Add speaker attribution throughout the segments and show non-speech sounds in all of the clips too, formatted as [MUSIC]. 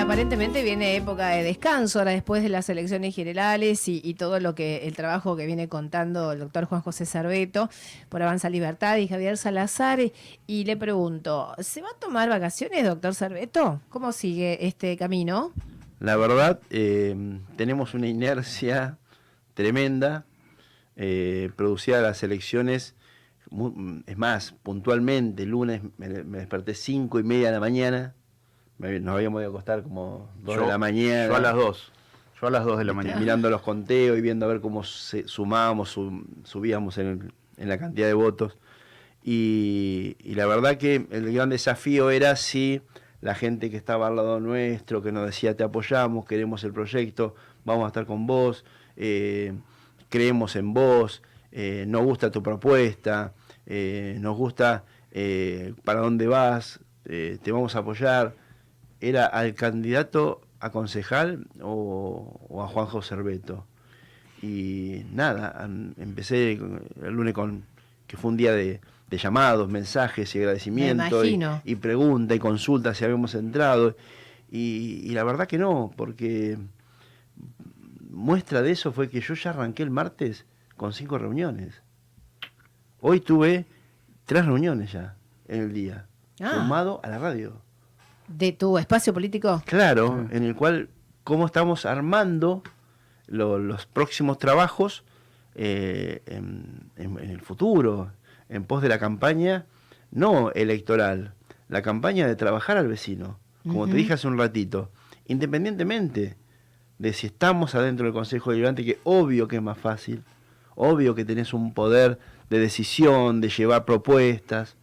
Speaker 1: aparentemente viene época de descanso ahora después de las elecciones generales y, todo lo que el trabajo que viene contando el doctor Juan José Sarbeto por Avanza Libertad y Javier Salazar. Y le pregunto, ¿se va a tomar vacaciones, doctor Sarbeto? ¿Cómo sigue este camino?
Speaker 2: La verdad, eh, tenemos una inercia tremenda, eh, producida las elecciones. es más, puntualmente, el lunes me desperté cinco y media de la mañana nos habíamos de acostar como 2 de la mañana.
Speaker 3: Yo a las 2. Yo a las 2 de la mañana.
Speaker 2: Mirando los conteos y viendo a ver cómo sumábamos, subíamos en, la cantidad de votos. Y, la verdad que el gran desafío era si la gente que estaba al lado nuestro, que nos decía te apoyamos, queremos el proyecto, vamos a estar con vos, eh, creemos en vos, eh, nos gusta tu propuesta, eh, nos gusta para dónde vas, te vamos a apoyar era al candidato a concejal o, a Juanjo Cerveto. Y nada, empecé el lunes con, que fue un día de, llamados, mensajes y agradecimientos y, y preguntas y consultas si habíamos entrado. Y, y, la verdad que no, porque muestra de eso fue que yo ya arranqué el martes con cinco reuniones. Hoy tuve tres reuniones ya en el día, ah. sumado a la radio
Speaker 1: de tu espacio político.
Speaker 2: Claro, en el cual cómo estamos armando los próximos trabajos eh, en, el futuro, en pos de la campaña, no electoral, la campaña de trabajar al vecino, como te dije hace un ratito, independientemente de si estamos adentro del Consejo Deliberante, que obvio que es más fácil, obvio que tenés un poder de decisión, de llevar propuestas,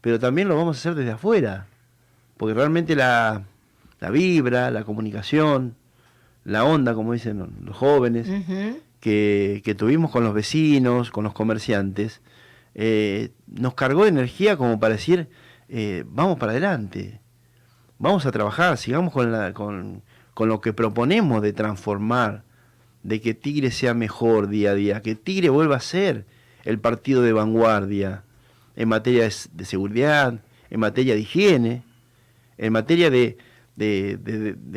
Speaker 2: pero también lo vamos a hacer desde afuera porque realmente la, vibra, la comunicación, la onda, como dicen los jóvenes, que, tuvimos con los vecinos, con los comerciantes, eh, nos cargó de energía como para decir, eh, vamos para adelante, vamos a trabajar, sigamos con, la, con, con lo que proponemos de transformar, de que Tigre sea mejor día a día, que Tigre vuelva a ser el partido de vanguardia en materia de seguridad, en materia de higiene, en materia de,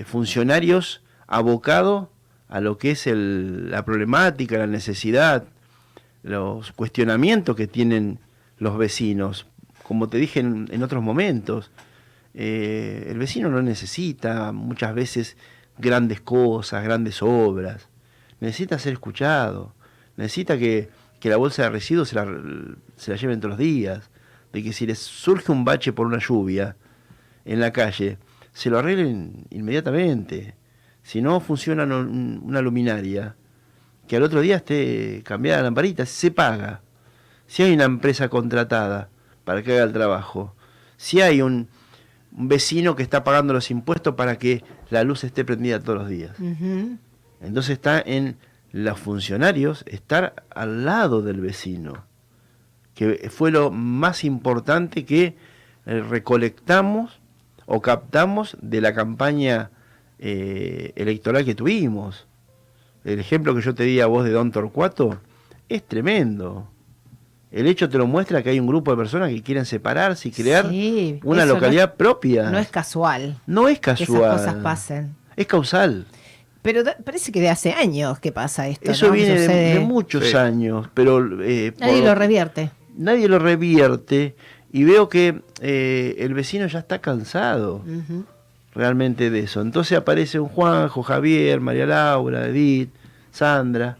Speaker 2: funcionarios abocados a lo que es la problemática, la necesidad, los cuestionamientos que tienen los vecinos. Como te dije en, otros momentos, eh, el vecino no necesita muchas veces grandes cosas, grandes obras. Necesita ser escuchado. Necesita que, la bolsa de residuos se la, se la lleven todos los días. De que si les surge un bache por una lluvia, en la calle, se lo arreglen inmediatamente. Si no funciona una luminaria, que al otro día esté cambiada la lamparita, se paga. Si hay una empresa contratada para que haga el trabajo, si hay un, vecino que está pagando los impuestos para que la luz esté prendida todos los días. Entonces está en los funcionarios estar al lado del vecino, que fue lo más importante que eh, recolectamos o captamos de la campaña eh, electoral que tuvimos. El ejemplo que yo te di a vos de Don Torcuato es tremendo. El hecho te lo muestra que hay un grupo de personas que quieren separarse y crear una localidad propia.
Speaker 1: No es casual.
Speaker 2: No es casual. Que
Speaker 1: esas cosas pasen.
Speaker 2: Es causal.
Speaker 1: Pero parece que de hace años que pasa esto.
Speaker 2: Eso viene de, muchos años, pero...
Speaker 1: Eh, nadie lo revierte.
Speaker 2: Nadie lo revierte y veo que eh, el vecino ya está cansado realmente de eso. Entonces aparece un Juanjo, Javier, María Laura, Edith, Sandra,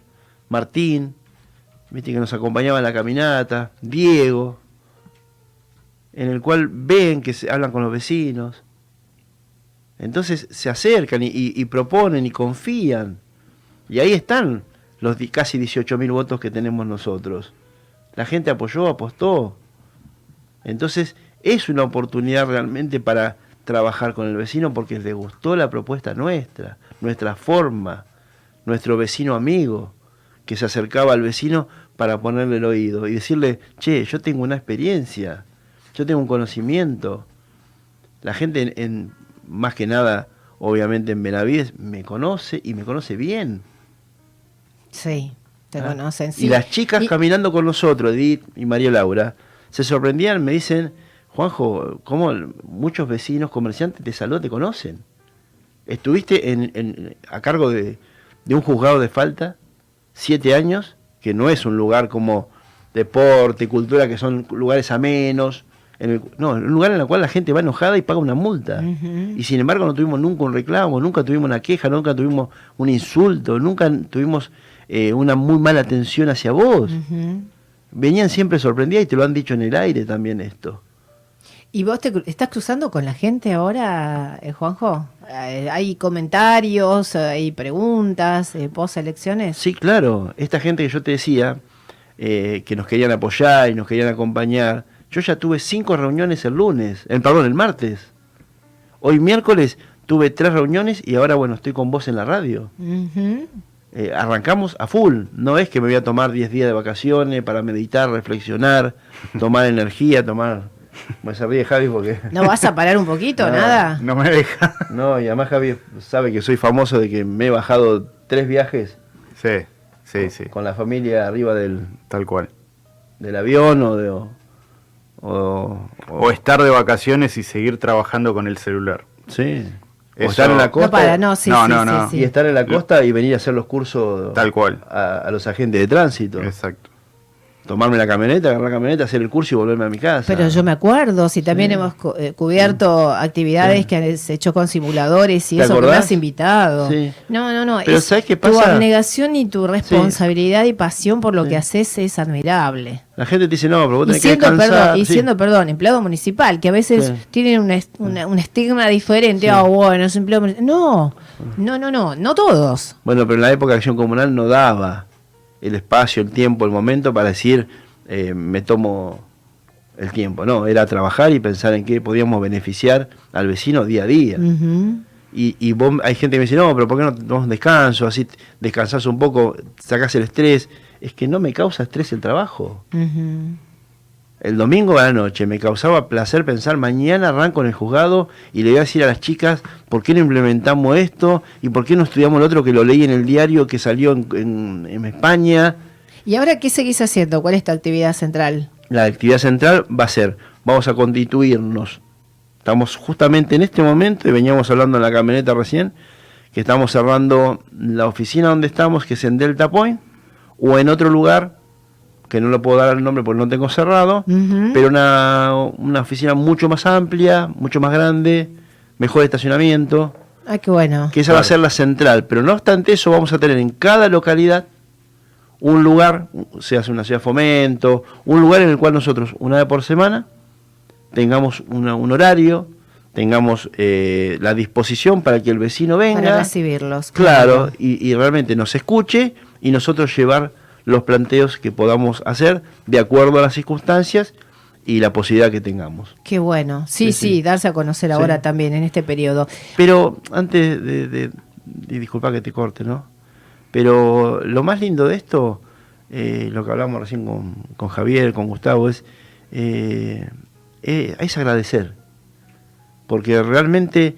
Speaker 2: Martín, ¿viste? que nos acompañaba en la caminata, Diego, en el cual ven que se hablan con los vecinos. Entonces se acercan y, proponen y confían. Y ahí están los casi 18.000 votos que tenemos nosotros. La gente apoyó, apostó. Entonces es una oportunidad realmente para trabajar con el vecino porque le gustó la propuesta nuestra, nuestra forma, nuestro vecino amigo, que se acercaba al vecino para ponerle el oído y decirle, che, yo tengo una experiencia, yo tengo un conocimiento. La gente en, más que nada, obviamente en Benavides, me conoce y me conoce bien.
Speaker 1: Sí, te ¿Ah? conocen.
Speaker 2: Y las chicas caminando con nosotros, Edith y María Laura, se sorprendían, me dicen, Juanjo, ¿cómo muchos vecinos, comerciantes de salud te conocen? Estuviste en, en- a cargo de, de un juzgado de falta siete años, que no es un lugar como deporte, cultura, que son lugares amenos. En el- no, un lugar en el cual la gente va enojada y paga una multa. Y sin embargo no tuvimos nunca un reclamo, nunca tuvimos una queja, nunca tuvimos un insulto, nunca tuvimos eh, una muy mala atención hacia vos. Venían siempre sorprendidas y te lo han dicho en el aire también esto.
Speaker 1: ¿Y vos te estás cruzando con la gente ahora, eh, Juanjo? Eh, ¿Hay comentarios, eh, hay preguntas, eh, post elecciones?
Speaker 2: Sí, claro, esta gente que yo te decía, eh, que nos querían apoyar y nos querían acompañar, yo ya tuve cinco reuniones el lunes, el, perdón, el martes. Hoy miércoles tuve tres reuniones y ahora, bueno, estoy con vos en la radio. Eh, arrancamos a full, no es que me voy a tomar 10 días de vacaciones para meditar, reflexionar, [LAUGHS] tomar energía, tomar... Me se ríe Javi porque...
Speaker 1: ¿No vas a parar un poquito, [LAUGHS]
Speaker 2: No,
Speaker 1: nada?
Speaker 3: No me deja. [LAUGHS]
Speaker 2: No, y además Javi sabe que soy famoso de que me he bajado tres viajes
Speaker 3: Sí, sí, sí.
Speaker 2: con la familia arriba del,
Speaker 3: Tal cual.
Speaker 2: del avión o de... O, o-
Speaker 3: O estar de vacaciones y seguir trabajando con el celular.
Speaker 2: sí.
Speaker 3: Eso-
Speaker 2: estar en la costa
Speaker 1: No para, no, sí,
Speaker 3: No,
Speaker 1: sí,
Speaker 3: no,
Speaker 1: sí,
Speaker 3: no.
Speaker 1: sí.
Speaker 2: y estar en la costa y venir a hacer los cursos
Speaker 3: Tal cual.
Speaker 2: a, a los agentes de tránsito.
Speaker 3: Exacto.
Speaker 2: Tomarme la camioneta, agarrar la camioneta, hacer el curso y volverme a mi casa.
Speaker 1: Pero yo me acuerdo, si también
Speaker 2: Sí.
Speaker 1: hemos eh, cubierto actividades
Speaker 2: Sí.
Speaker 1: que has hecho con simuladores y
Speaker 2: ¿Te
Speaker 1: eso que me has invitado. No, no, no.
Speaker 2: Pero
Speaker 1: es-
Speaker 2: ¿sabes qué
Speaker 1: Tu
Speaker 2: pasa?
Speaker 1: abnegación y tu responsabilidad y pasión por lo que haces es admirable.
Speaker 2: La gente te dice, no, pero vos
Speaker 1: Y
Speaker 2: tenés que
Speaker 1: siendo,
Speaker 2: descansar.
Speaker 1: perdón, y siendo, perdón, empleado municipal, que a veces tienen una- un estigma diferente. Ah, bueno, es empleado municipal. No, no, no, no, no todos.
Speaker 2: Bueno, pero en la época de acción comunal no daba el espacio, el tiempo, el momento para decir, eh, me tomo el tiempo. No, era trabajar y pensar en qué podíamos beneficiar al vecino día a día. Y, y vos- hay gente que me dice, no, pero ¿por qué no un descanso? Así descansás un poco, sacás el estrés. Es que no me causa estrés el trabajo. El domingo a la noche me causaba placer pensar, mañana arranco en el juzgado y le voy a decir a las chicas por qué no implementamos esto y por qué no estudiamos lo otro que lo leí en el diario que salió en, en- en España.
Speaker 1: ¿Y ahora qué seguís haciendo? ¿Cuál es tu actividad central?
Speaker 2: La actividad central va a ser, vamos a constituirnos. Estamos justamente en este momento, y veníamos hablando en la camioneta recién, que estamos cerrando la oficina donde estamos, que es en Delta Point, o en otro lugar, que no lo puedo dar el nombre porque no tengo cerrado, pero una, una oficina mucho más amplia, mucho más grande, mejor estacionamiento,
Speaker 1: Ah, qué bueno.
Speaker 2: que esa va a ser la central. Pero no obstante eso, vamos a tener en cada localidad un lugar, se hace una ciudad de fomento, un lugar en el cual nosotros, una vez por semana, tengamos una- un horario, tengamos eh, la disposición para que el vecino venga.
Speaker 1: Para recibirlos.
Speaker 2: Claro, y, y realmente nos escuche y nosotros llevar los planteos que podamos hacer de acuerdo a las circunstancias y la posibilidad que tengamos.
Speaker 1: Qué bueno. Sí,
Speaker 2: Sí,
Speaker 1: darse a conocer
Speaker 2: Sí.
Speaker 1: ahora también en este periodo.
Speaker 2: Pero antes de, disculpa que te corte, ¿no? Pero lo más lindo de esto, eh, lo que hablamos recién con, con Javier, con Gustavo, es, eh, eh, es agradecer. Porque realmente,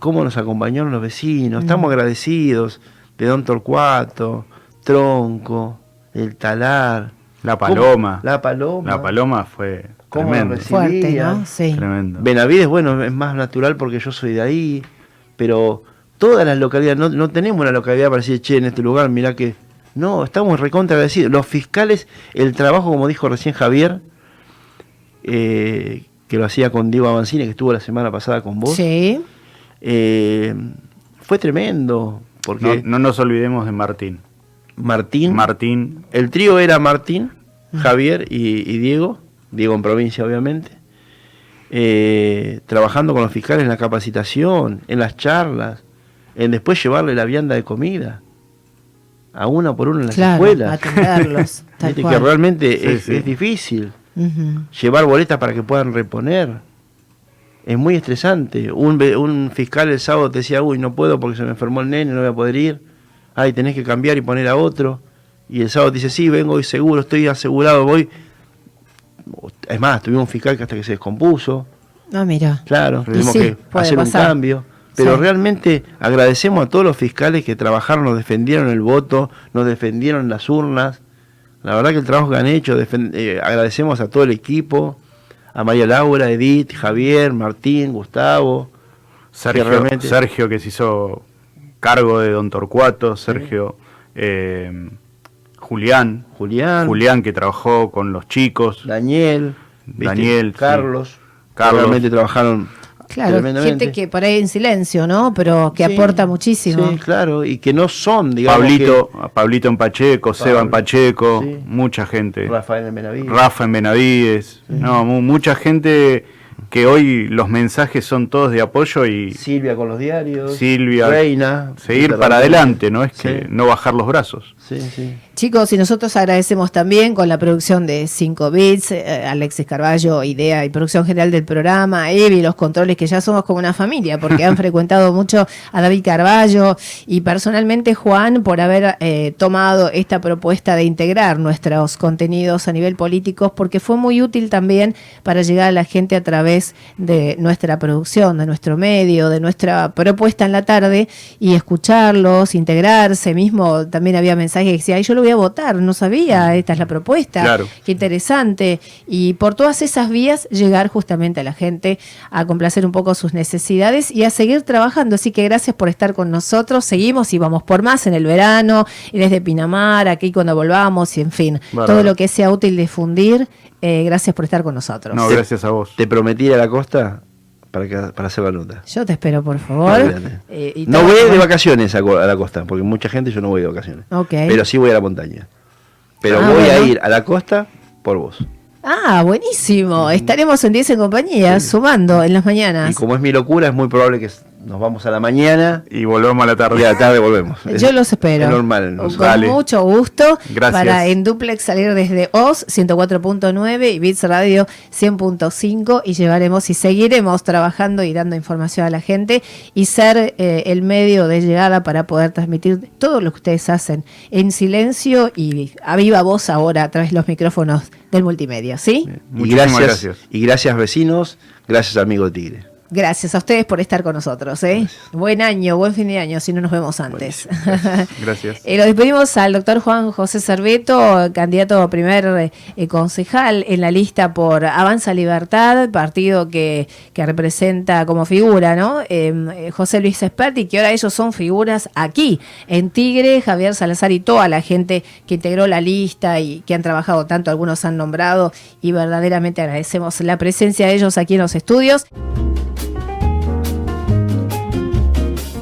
Speaker 2: cómo nos acompañaron los vecinos, estamos agradecidos de Don Torcuato, Tronco, El Talar.
Speaker 3: La
Speaker 2: cómo-
Speaker 3: paloma.
Speaker 2: La Paloma.
Speaker 3: La paloma fue
Speaker 2: ¿Cómo
Speaker 3: tremendo.
Speaker 1: Fuerte. ¿no? Sí.
Speaker 3: Tremendo.
Speaker 2: Benavides, bueno, es más natural porque yo soy de ahí, pero todas las localidades, no, no tenemos una localidad para decir, che, en este lugar, mirá que... No, estamos recontra agradecidos. Los fiscales, el trabajo, como dijo recién Javier, eh, que lo hacía con Diego Avancini, que estuvo la semana pasada con vos,
Speaker 1: Sí.
Speaker 2: eh, fue tremendo, porque
Speaker 3: No, no nos olvidemos de Martín.
Speaker 2: Martín,
Speaker 3: Martín,
Speaker 2: el trío era Martín, Javier y, y Diego, Diego en provincia obviamente, eh, trabajando con los fiscales en la capacitación, en las charlas, en después llevarle la vianda de comida, a uno por uno en las
Speaker 1: Claro,
Speaker 2: escuelas.
Speaker 1: atenderlos. [LAUGHS] tal
Speaker 2: que realmente
Speaker 3: Sí,
Speaker 2: es,
Speaker 3: sí.
Speaker 2: es difícil llevar boletas para que puedan reponer. Es muy estresante. Un, ve- un fiscal el sábado te decía, uy, no puedo porque se me enfermó el nene, no voy a poder ir. Ay, tenés que cambiar y poner a otro. Y el sábado te dice, sí, vengo hoy seguro, estoy asegurado, voy. Es más, tuvimos un fiscal que hasta que se descompuso.
Speaker 1: Ah, mira.
Speaker 2: Claro, tuvimos
Speaker 1: sí,
Speaker 2: que hacer
Speaker 1: pasar.
Speaker 2: un cambio. Pero
Speaker 1: Sí.
Speaker 2: realmente agradecemos a todos los fiscales que trabajaron, nos defendieron el voto, nos defendieron las urnas. La verdad que el trabajo que han hecho, eh, agradecemos a todo el equipo, a María Laura, Edith, Javier, Martín, Gustavo,
Speaker 3: Sergio,
Speaker 2: realmente-
Speaker 3: Sergio que se hizo cargo de Don Torcuato, Sergio, eh, Julián,
Speaker 2: Julián,
Speaker 3: Julián que trabajó con los chicos,
Speaker 2: Daniel, ¿viste?
Speaker 3: Daniel, sí.
Speaker 2: Carlos,
Speaker 3: Carlos.
Speaker 2: realmente trabajaron
Speaker 1: Claro, gente que por ahí en silencio, ¿no? Pero que
Speaker 2: Sí,
Speaker 1: aporta muchísimo.
Speaker 2: Sí, claro, y que no son, digamos,
Speaker 3: Pablito, Pablito en Pacheco, Seba en Pacheco,
Speaker 2: sí.
Speaker 3: mucha gente.
Speaker 2: Rafael en Benavides.
Speaker 3: Rafa en Benavides, no, mu- mucha gente que hoy los mensajes son todos de apoyo y
Speaker 2: Silvia con los diarios.
Speaker 3: Silvia,
Speaker 2: Reina.
Speaker 3: seguir para adelante, ¿no? Es que
Speaker 2: Sí.
Speaker 3: no bajar los brazos.
Speaker 2: Sí, sí.
Speaker 1: Chicos, y nosotros agradecemos también con la producción de 5 Bits, eh, Alexis Carballo, idea y producción general del programa, Evi, los controles, que ya somos como una familia, porque han [LAUGHS] frecuentado mucho a David Carballo y personalmente Juan por haber eh, tomado esta propuesta de integrar nuestros contenidos a nivel político, porque fue muy útil también para llegar a la gente a través de nuestra producción, de nuestro medio, de nuestra propuesta en la tarde y escucharlos, integrarse. Mismo también había mensajes que decía, "Ay, yo lo voy a votar, no sabía, esta es la propuesta,
Speaker 3: Claro.
Speaker 1: qué interesante. Y por todas esas vías llegar justamente a la gente a complacer un poco sus necesidades y a seguir trabajando. Así que gracias por estar con nosotros. Seguimos y vamos por más en el verano, y desde Pinamar, aquí cuando volvamos, y en fin, todo lo que sea útil difundir. eh, gracias por estar con nosotros.
Speaker 3: No, gracias a vos.
Speaker 2: Te prometí ir a la costa para, que, para hacer la nota.
Speaker 1: Yo te espero, por favor. Eh, y
Speaker 2: No voy de vacaciones a, la costa, porque mucha gente yo no voy de vacaciones.
Speaker 1: Ok.
Speaker 2: Pero sí voy a la montaña. Pero
Speaker 1: Ah,
Speaker 2: voy a ir a la costa por vos.
Speaker 1: Ah, buenísimo. Estaremos en 10 en compañía, sumando en las mañanas.
Speaker 2: Y como es mi locura, es muy probable que nos vamos a la mañana
Speaker 3: Y volvemos a la
Speaker 2: y
Speaker 3: tarde.
Speaker 2: a la tarde volvemos. [LAUGHS]
Speaker 1: Yo
Speaker 2: Es-
Speaker 1: los espero.
Speaker 2: Es normal.
Speaker 1: Con
Speaker 2: nos-
Speaker 3: Dale.
Speaker 1: mucho gusto.
Speaker 3: Gracias.
Speaker 1: Para en duplex salir desde OS 104.9 y Bits Radio 100.5 y llevaremos y seguiremos trabajando y dando información a la gente y ser eh, el medio de llegada para poder transmitir todo lo que ustedes hacen en silencio y a viva voz ahora a través de los micrófonos del multimedia, ¿sí?
Speaker 2: Y
Speaker 3: Muchísimas
Speaker 2: gracias,
Speaker 3: gracias.
Speaker 2: y gracias vecinos, gracias amigo Tigre.
Speaker 1: Gracias a ustedes por estar con nosotros, ¿eh? Buen año, buen fin de año, si no nos vemos antes. [LAUGHS]
Speaker 3: Gracias.
Speaker 1: Eh, lo despedimos al doctor Juan José Cerveto, candidato a primer eh, concejal en la lista por Avanza Libertad, partido que, que representa como figura, ¿no? Eh, José Luis Esperti, que ahora ellos son figuras aquí, en Tigre, Javier Salazar y toda la gente que integró la lista y que han trabajado tanto, algunos han nombrado, y verdaderamente agradecemos la presencia de ellos aquí en los estudios.